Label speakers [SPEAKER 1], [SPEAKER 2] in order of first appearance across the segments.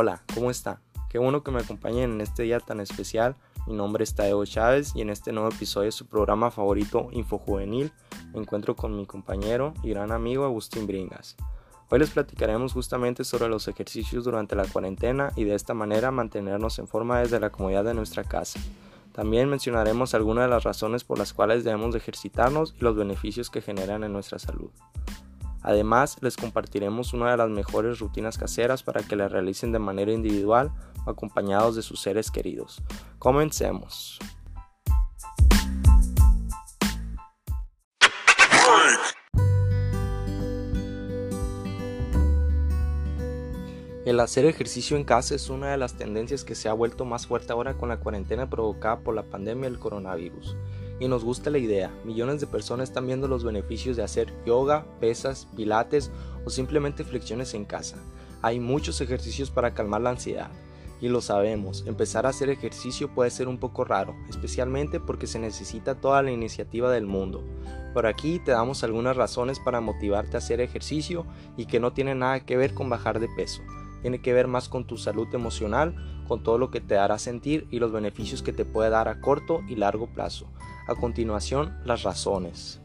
[SPEAKER 1] Hola, ¿cómo está? Qué bueno que me acompañen en este día tan especial. Mi nombre es Tadeo Chávez y en este nuevo episodio de su programa favorito Infojuvenil me encuentro con mi compañero y gran amigo Agustín Bringas. Hoy les platicaremos justamente sobre los ejercicios durante la cuarentena y de esta manera mantenernos en forma desde la comodidad de nuestra casa. También mencionaremos algunas de las razones por las cuales debemos ejercitarnos y los beneficios que generan en nuestra salud. Además, les compartiremos una de las mejores rutinas caseras para que la realicen de manera individual o acompañados de sus seres queridos. Comencemos. El hacer ejercicio en casa es una de las tendencias que se ha vuelto más fuerte ahora con la cuarentena provocada por la pandemia del coronavirus. Y nos gusta la idea, millones de personas están viendo los beneficios de hacer yoga, pesas, pilates o simplemente flexiones en casa. Hay muchos ejercicios para calmar la ansiedad. Y lo sabemos, empezar a hacer ejercicio puede ser un poco raro, especialmente porque se necesita toda la iniciativa del mundo. Por aquí te damos algunas razones para motivarte a hacer ejercicio y que no tiene nada que ver con bajar de peso tiene que ver más con tu salud emocional, con todo lo que te hará sentir y los beneficios que te puede dar a corto y largo plazo. A continuación, las razones.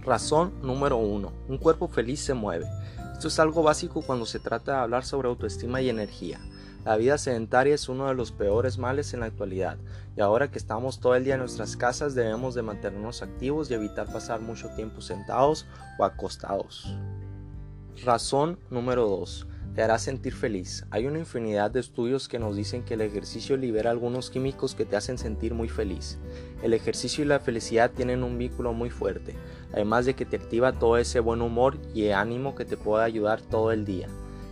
[SPEAKER 1] Razón número 1. Un cuerpo feliz se mueve. Esto es algo básico cuando se trata de hablar sobre autoestima y energía. La vida sedentaria es uno de los peores males en la actualidad, y ahora que estamos todo el día en nuestras casas debemos de mantenernos activos y evitar pasar mucho tiempo sentados o acostados. Razón número 2 te hará sentir feliz. Hay una infinidad de estudios que nos dicen que el ejercicio libera algunos químicos que te hacen sentir muy feliz. El ejercicio y la felicidad tienen un vínculo muy fuerte, además de que te activa todo ese buen humor y ánimo que te puede ayudar todo el día.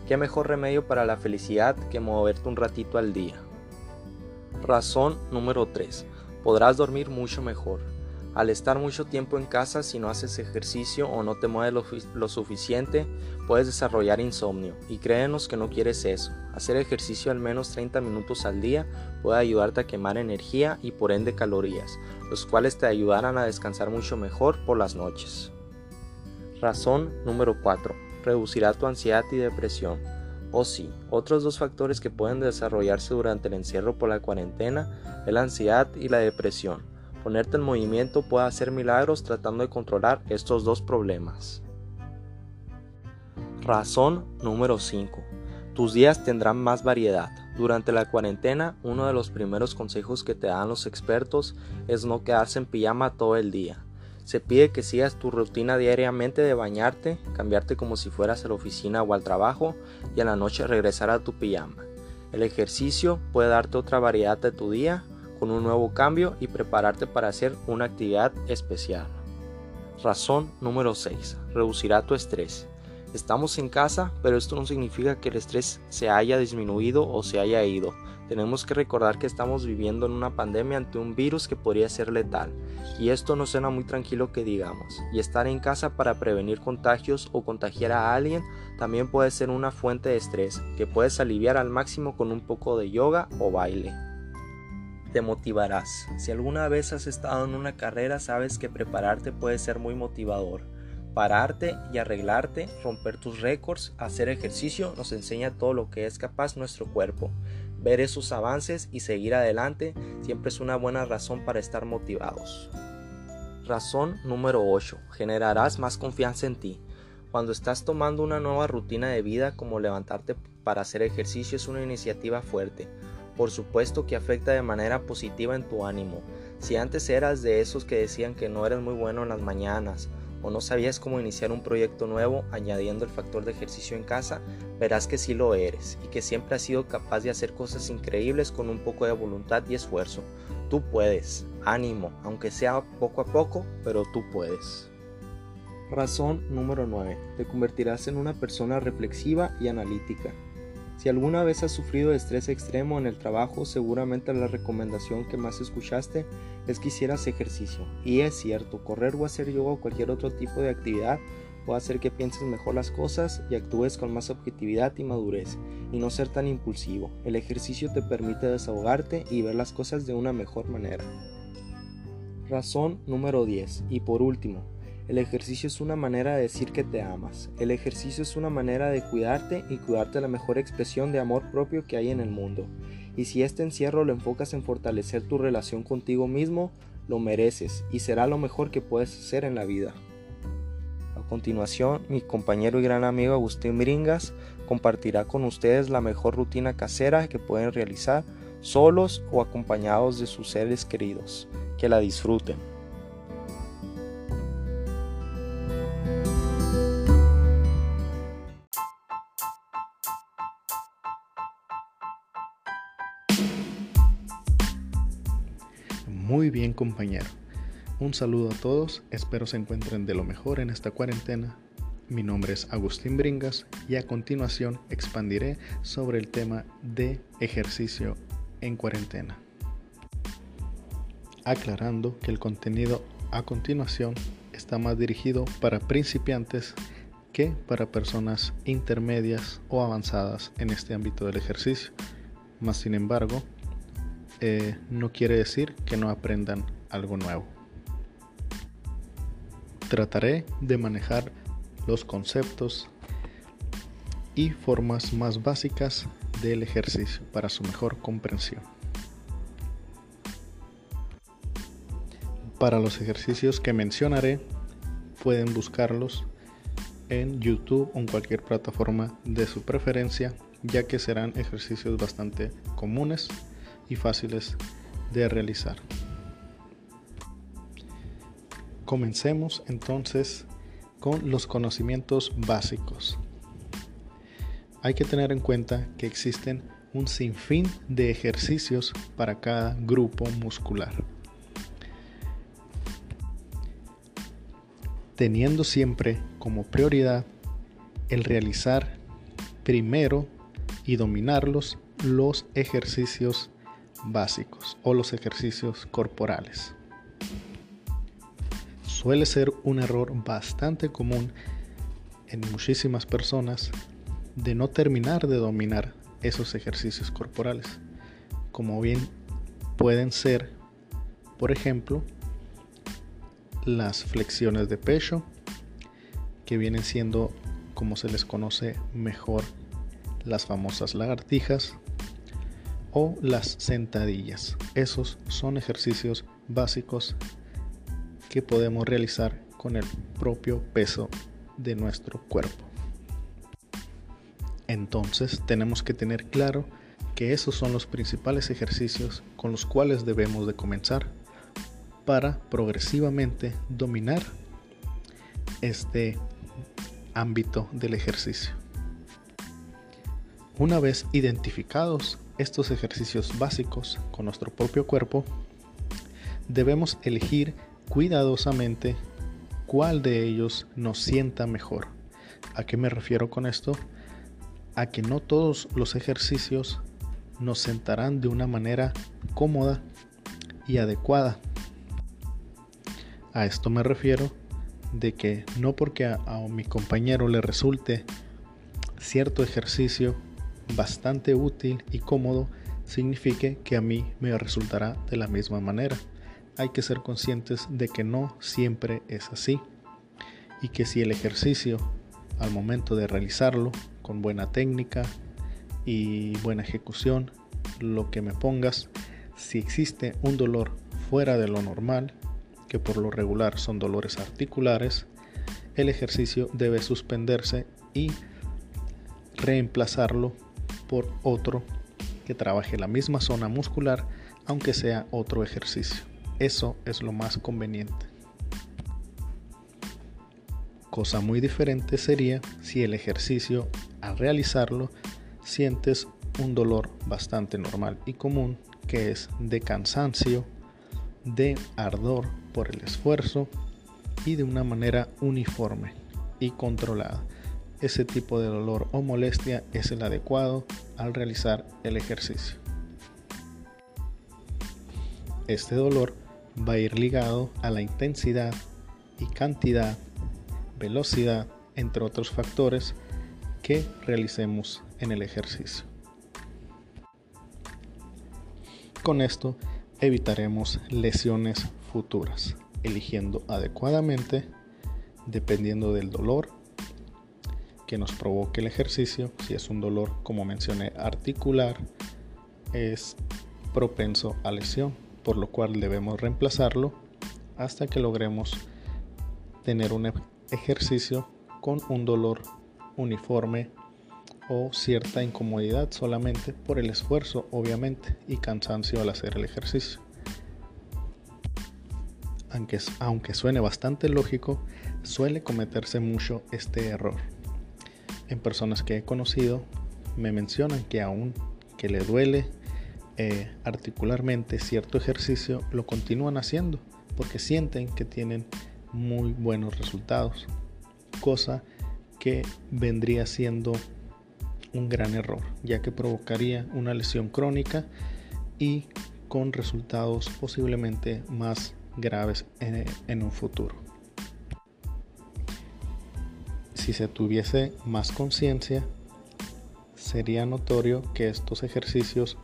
[SPEAKER 1] ¿Qué mejor remedio para la felicidad que moverte un ratito al día? Razón número 3. Podrás dormir mucho mejor. Al estar mucho tiempo en casa, si no haces ejercicio o no te mueves lo, suficiente, puedes desarrollar insomnio. Y créenos que no quieres eso. Hacer ejercicio al menos 30 minutos al día puede ayudarte a quemar energía y por ende calorías, los cuales te ayudarán a descansar mucho mejor por las noches. Razón número 4. Reducirá tu ansiedad y depresión. O oh, sí, otros dos factores que pueden desarrollarse durante el encierro por la cuarentena es la ansiedad y la depresión. Ponerte en movimiento puede hacer milagros tratando de controlar estos dos problemas. Razón número 5. Tus días tendrán más variedad. Durante la cuarentena, uno de los primeros consejos que te dan los expertos es no quedarse en pijama todo el día. Se pide que sigas tu rutina diariamente de bañarte, cambiarte como si fueras a la oficina o al trabajo y a la noche regresar a tu pijama. El ejercicio puede darte otra variedad de tu día con un nuevo cambio y prepararte para hacer una actividad especial. Razón número 6. Reducirá tu estrés. Estamos en casa, pero esto no significa que el estrés se haya disminuido o se haya ido. Tenemos que recordar que estamos viviendo en una pandemia ante un virus que podría ser letal, y esto no suena muy tranquilo que digamos. Y estar en casa para prevenir contagios o contagiar a alguien también puede ser una fuente de estrés que puedes aliviar al máximo con un poco de yoga o baile te motivarás. Si alguna vez has estado en una carrera, sabes que prepararte puede ser muy motivador. Pararte y arreglarte, romper tus récords, hacer ejercicio nos enseña todo lo que es capaz nuestro cuerpo. Ver esos avances y seguir adelante siempre es una buena razón para estar motivados. Razón número 8. Generarás más confianza en ti. Cuando estás tomando una nueva rutina de vida como levantarte para hacer ejercicio es una iniciativa fuerte por supuesto que afecta de manera positiva en tu ánimo. Si antes eras de esos que decían que no eras muy bueno en las mañanas o no sabías cómo iniciar un proyecto nuevo añadiendo el factor de ejercicio en casa, verás que sí lo eres y que siempre has sido capaz de hacer cosas increíbles con un poco de voluntad y esfuerzo. Tú puedes, ánimo, aunque sea poco a poco, pero tú puedes. Razón número 9. Te convertirás en una persona reflexiva y analítica. Si alguna vez has sufrido estrés extremo en el trabajo, seguramente la recomendación que más escuchaste es que hicieras ejercicio. Y es cierto, correr o hacer yoga o cualquier otro tipo de actividad puede hacer que pienses mejor las cosas y actúes con más objetividad y madurez, y no ser tan impulsivo. El ejercicio te permite desahogarte y ver las cosas de una mejor manera. Razón número 10. Y por último, El ejercicio es una manera de decir que te amas. El ejercicio es una manera de cuidarte y cuidarte la mejor expresión de amor propio que hay en el mundo. Y si este encierro lo enfocas en fortalecer tu relación contigo mismo, lo mereces y será lo mejor que puedes hacer en la vida. A continuación, mi compañero y gran amigo Agustín Miringas compartirá con ustedes la mejor rutina casera que pueden realizar solos o acompañados de sus seres queridos. Que la disfruten.
[SPEAKER 2] Muy bien compañero. Un saludo a todos, espero se encuentren de lo mejor en esta cuarentena. Mi nombre es Agustín Bringas y a continuación expandiré sobre el tema de ejercicio en cuarentena. Aclarando que el contenido a continuación está más dirigido para principiantes que para personas intermedias o avanzadas en este ámbito del ejercicio. Más sin embargo, eh, no quiere decir que no aprendan algo nuevo. Trataré de manejar los conceptos y formas más básicas del ejercicio para su mejor comprensión. Para los ejercicios que mencionaré, pueden buscarlos en YouTube o en cualquier plataforma de su preferencia, ya que serán ejercicios bastante comunes y fáciles de realizar. Comencemos entonces con los conocimientos básicos. Hay que tener en cuenta que existen un sinfín de ejercicios para cada grupo muscular. Teniendo siempre como prioridad el realizar primero y dominarlos los ejercicios básicos o los ejercicios corporales. Suele ser un error bastante común en muchísimas personas de no terminar de dominar esos ejercicios corporales, como bien pueden ser, por ejemplo, las flexiones de pecho, que vienen siendo, como se les conoce mejor, las famosas lagartijas, o las sentadillas. Esos son ejercicios básicos que podemos realizar con el propio peso de nuestro cuerpo. Entonces tenemos que tener claro que esos son los principales ejercicios con los cuales debemos de comenzar para progresivamente dominar este ámbito del ejercicio. Una vez identificados estos ejercicios básicos con nuestro propio cuerpo, debemos elegir cuidadosamente cuál de ellos nos sienta mejor. ¿A qué me refiero con esto? A que no todos los ejercicios nos sentarán de una manera cómoda y adecuada. A esto me refiero de que no porque a, a mi compañero le resulte cierto ejercicio bastante útil y cómodo signifique que a mí me resultará de la misma manera. Hay que ser conscientes de que no siempre es así y que si el ejercicio al momento de realizarlo con buena técnica y buena ejecución, lo que me pongas, si existe un dolor fuera de lo normal, que por lo regular son dolores articulares, el ejercicio debe suspenderse y reemplazarlo por otro que trabaje la misma zona muscular, aunque sea otro ejercicio. Eso es lo más conveniente. Cosa muy diferente sería si el ejercicio al realizarlo sientes un dolor bastante normal y común que es de cansancio, de ardor por el esfuerzo y de una manera uniforme y controlada ese tipo de dolor o molestia es el adecuado al realizar el ejercicio. Este dolor va a ir ligado a la intensidad y cantidad, velocidad, entre otros factores que realicemos en el ejercicio. Con esto evitaremos lesiones futuras, eligiendo adecuadamente dependiendo del dolor que nos provoque el ejercicio. Si es un dolor, como mencioné, articular, es propenso a lesión, por lo cual debemos reemplazarlo hasta que logremos tener un ejercicio con un dolor uniforme o cierta incomodidad solamente por el esfuerzo obviamente y cansancio al hacer el ejercicio. Aunque, aunque suene bastante lógico, suele cometerse mucho este error. En personas que he conocido me mencionan que aún que le duele eh, articularmente cierto ejercicio, lo continúan haciendo porque sienten que tienen muy buenos resultados, cosa que vendría siendo un gran error, ya que provocaría una lesión crónica y con resultados posiblemente más graves en, en un futuro. Si se tuviese más conciencia, sería notorio que estos ejercicios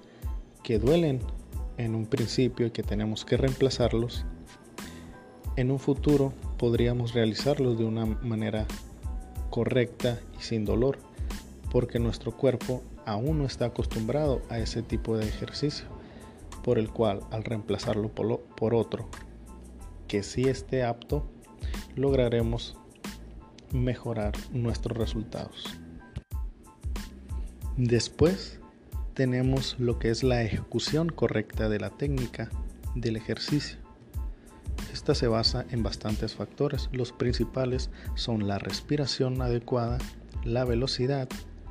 [SPEAKER 2] que duelen en un principio y que tenemos que reemplazarlos, en un futuro podríamos realizarlos de una manera correcta y sin dolor, porque nuestro cuerpo aún no está acostumbrado a ese tipo de ejercicio, por el cual al reemplazarlo por otro que sí esté apto, lograremos mejorar nuestros resultados. Después tenemos lo que es la ejecución correcta de la técnica del ejercicio. Esta se basa en bastantes factores. Los principales son la respiración adecuada, la velocidad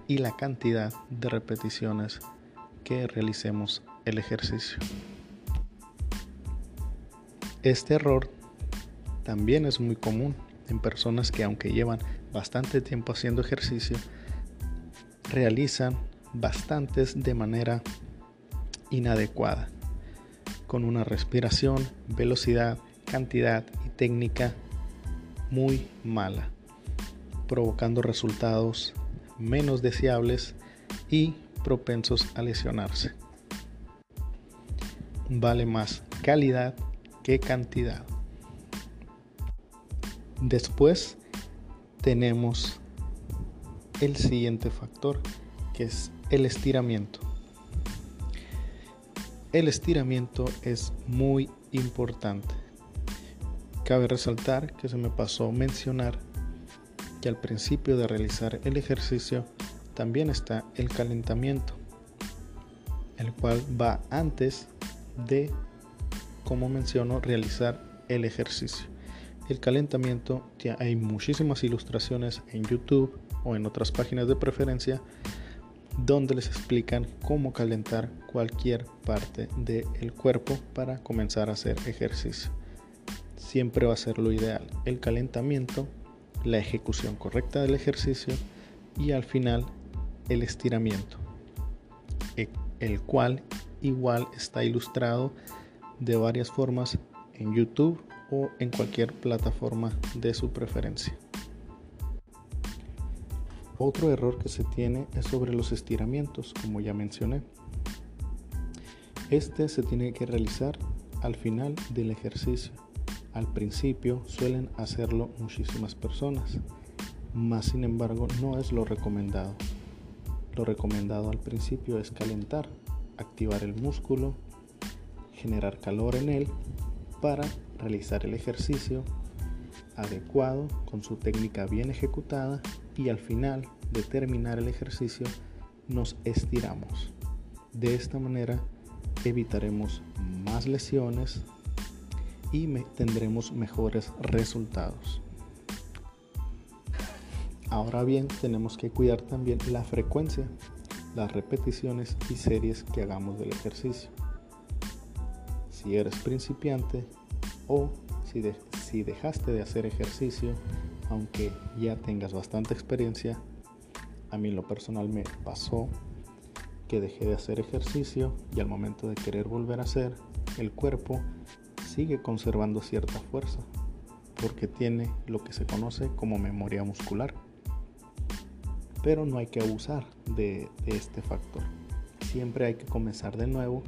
[SPEAKER 2] y la cantidad de repeticiones que realicemos el ejercicio. Este error también es muy común en personas que aunque llevan bastante tiempo haciendo ejercicio, realizan bastantes de manera inadecuada, con una respiración, velocidad, cantidad y técnica muy mala, provocando resultados menos deseables y propensos a lesionarse. Vale más calidad que cantidad. Después tenemos el siguiente factor, que es el estiramiento. El estiramiento es muy importante. Cabe resaltar que se me pasó mencionar que al principio de realizar el ejercicio también está el calentamiento, el cual va antes de, como menciono, realizar el ejercicio. El calentamiento, hay muchísimas ilustraciones en YouTube o en otras páginas de preferencia donde les explican cómo calentar cualquier parte del cuerpo para comenzar a hacer ejercicio. Siempre va a ser lo ideal, el calentamiento, la ejecución correcta del ejercicio y al final el estiramiento, el cual igual está ilustrado de varias formas en YouTube o en cualquier plataforma de su preferencia. Otro error que se tiene es sobre los estiramientos, como ya mencioné. Este se tiene que realizar al final del ejercicio. Al principio suelen hacerlo muchísimas personas, más sin embargo no es lo recomendado. Lo recomendado al principio es calentar, activar el músculo, generar calor en él para realizar el ejercicio adecuado con su técnica bien ejecutada y al final de terminar el ejercicio nos estiramos. De esta manera evitaremos más lesiones y tendremos mejores resultados. Ahora bien, tenemos que cuidar también la frecuencia, las repeticiones y series que hagamos del ejercicio. Si eres principiante o si, dejaste de hacer ejercicio, aunque ya tengas bastante experiencia, a mí lo personal me pasó que dejé de hacer ejercicio y al momento de querer volver a hacer, el cuerpo sigue conservando cierta fuerza porque tiene lo que se conoce como memoria muscular. Pero no hay que abusar de este factor. Siempre hay que comenzar de nuevo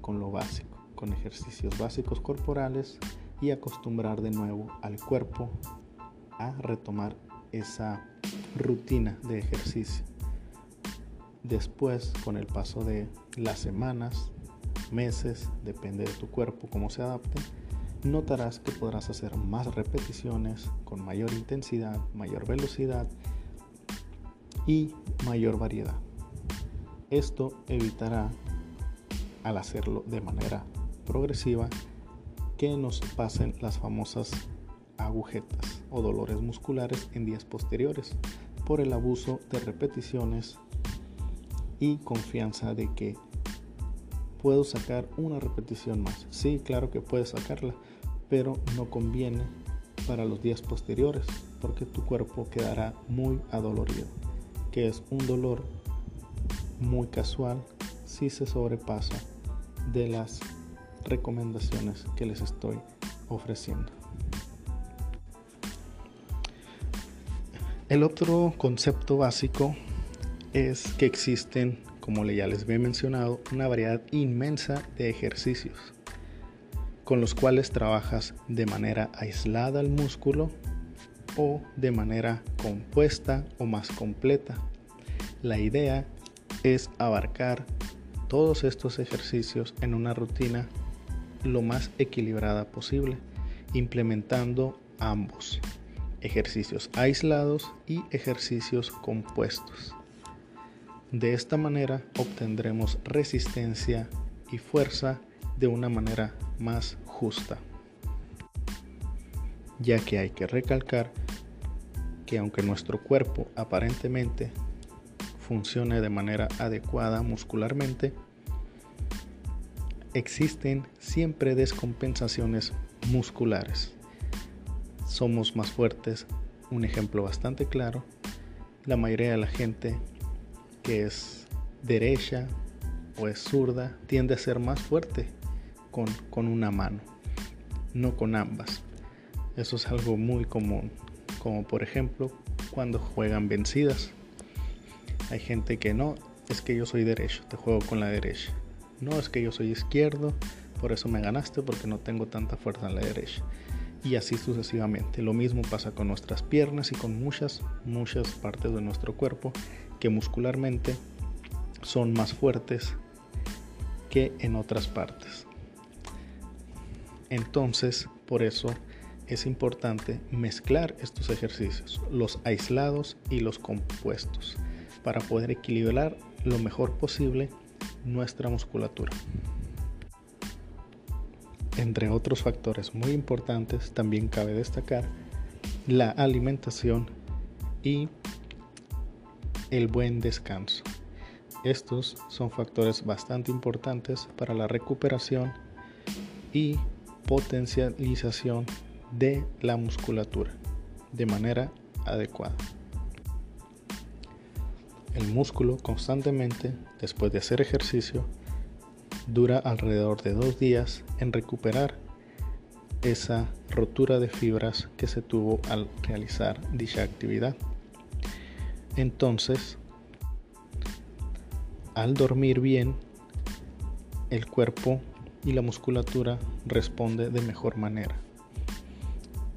[SPEAKER 2] con lo básico, con ejercicios básicos corporales y acostumbrar de nuevo al cuerpo a retomar esa rutina de ejercicio. Después, con el paso de las semanas, meses, depende de tu cuerpo, cómo se adapte, notarás que podrás hacer más repeticiones con mayor intensidad, mayor velocidad y mayor variedad. Esto evitará, al hacerlo de manera progresiva, que nos pasen las famosas agujetas o dolores musculares en días posteriores por el abuso de repeticiones y confianza de que puedo sacar una repetición más. Sí, claro que puedes sacarla, pero no conviene para los días posteriores porque tu cuerpo quedará muy adolorido, que es un dolor muy casual si se sobrepasa de las recomendaciones que les estoy ofreciendo. El otro concepto básico es que existen, como ya les he mencionado, una variedad inmensa de ejercicios con los cuales trabajas de manera aislada al músculo o de manera compuesta o más completa. La idea es abarcar todos estos ejercicios en una rutina lo más equilibrada posible, implementando ambos, ejercicios aislados y ejercicios compuestos. De esta manera obtendremos resistencia y fuerza de una manera más justa, ya que hay que recalcar que aunque nuestro cuerpo aparentemente funcione de manera adecuada muscularmente, existen siempre descompensaciones musculares. Somos más fuertes, un ejemplo bastante claro, la mayoría de la gente que es derecha o es zurda tiende a ser más fuerte con, con una mano, no con ambas. Eso es algo muy común, como por ejemplo cuando juegan vencidas. Hay gente que no, es que yo soy derecho, te juego con la derecha. No, es que yo soy izquierdo, por eso me ganaste porque no tengo tanta fuerza en la derecha. Y así sucesivamente. Lo mismo pasa con nuestras piernas y con muchas, muchas partes de nuestro cuerpo que muscularmente son más fuertes que en otras partes. Entonces, por eso es importante mezclar estos ejercicios, los aislados y los compuestos para poder equilibrar lo mejor posible nuestra musculatura. Entre otros factores muy importantes, también cabe destacar la alimentación y el buen descanso. Estos son factores bastante importantes para la recuperación y potencialización de la musculatura de manera adecuada. El músculo constantemente, después de hacer ejercicio, dura alrededor de dos días en recuperar esa rotura de fibras que se tuvo al realizar dicha actividad. Entonces, al dormir bien, el cuerpo y la musculatura responde de mejor manera.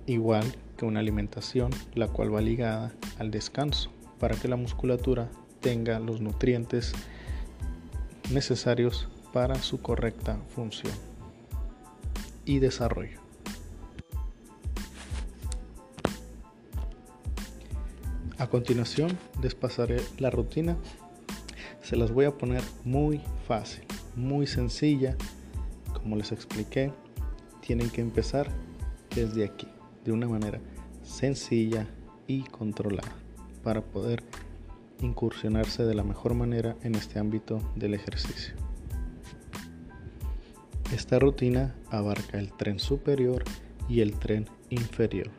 [SPEAKER 2] Igual que una alimentación, la cual va ligada al descanso, para que la musculatura tenga los nutrientes necesarios para su correcta función y desarrollo. A continuación les pasaré la rutina. Se las voy a poner muy fácil, muy sencilla. Como les expliqué, tienen que empezar desde aquí, de una manera sencilla y controlada, para poder incursionarse de la mejor manera en este ámbito del ejercicio. Esta rutina abarca el tren superior y el tren inferior,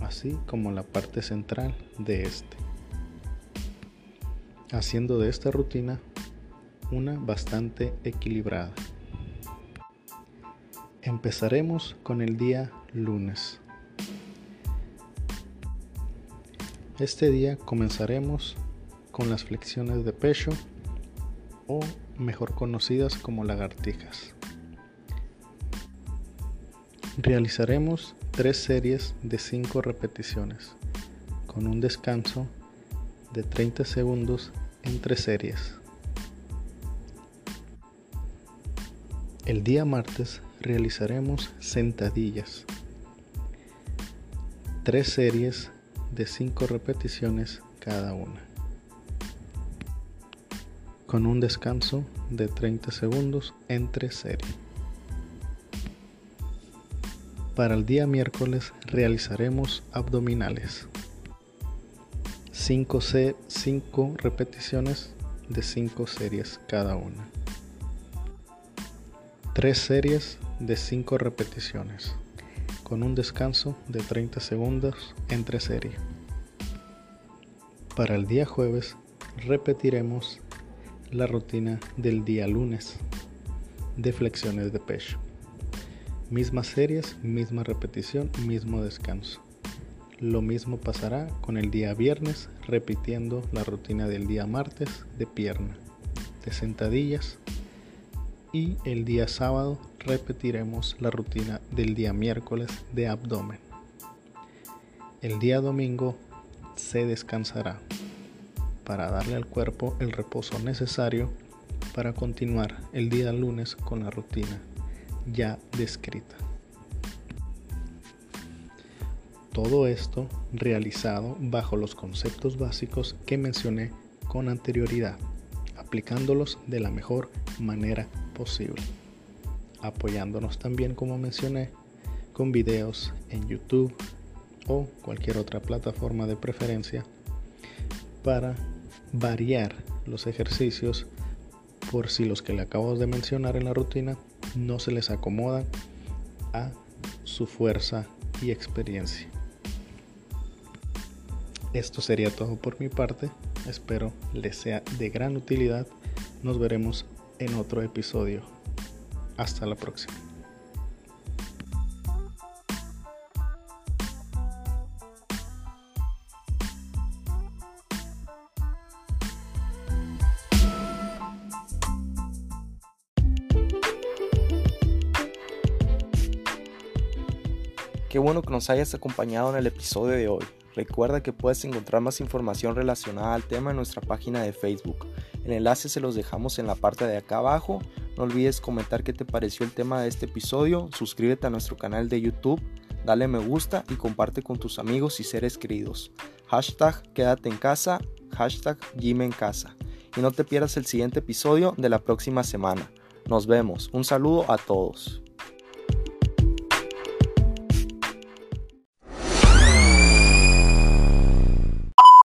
[SPEAKER 2] así como la parte central de este, haciendo de esta rutina una bastante equilibrada. Empezaremos con el día lunes. Este día comenzaremos con las flexiones de pecho o mejor conocidas como lagartijas. Realizaremos tres series de 5 repeticiones con un descanso de 30 segundos entre series. El día martes realizaremos sentadillas. Tres series de 5 repeticiones cada una. Con un descanso de 30 segundos entre series. Para el día miércoles realizaremos abdominales. 5, 5 repeticiones de 5 series cada una. 3 series de 5 repeticiones con un descanso de 30 segundos entre serie. Para el día jueves repetiremos la rutina del día lunes de flexiones de pecho. Mismas series, misma repetición, mismo descanso. Lo mismo pasará con el día viernes, repitiendo la rutina del día martes de pierna, de sentadillas. Y el día sábado repetiremos la rutina del día miércoles de abdomen. El día domingo se descansará para darle al cuerpo el reposo necesario para continuar el día lunes con la rutina ya descrita. Todo esto realizado bajo los conceptos básicos que mencioné con anterioridad, aplicándolos de la mejor manera posible. Apoyándonos también, como mencioné, con videos en YouTube o cualquier otra plataforma de preferencia para variar los ejercicios por si los que le acabo de mencionar en la rutina no se les acomodan a su fuerza y experiencia. Esto sería todo por mi parte. Espero les sea de gran utilidad. Nos veremos en otro episodio. Hasta la próxima.
[SPEAKER 1] Qué bueno que nos hayas acompañado en el episodio de hoy. Recuerda que puedes encontrar más información relacionada al tema en nuestra página de Facebook. El enlace se los dejamos en la parte de acá abajo. No olvides comentar qué te pareció el tema de este episodio, suscríbete a nuestro canal de YouTube, dale me gusta y comparte con tus amigos y seres queridos. Hashtag quédate en casa, hashtag Jim en casa. Y no te pierdas el siguiente episodio de la próxima semana. Nos vemos. Un saludo a todos.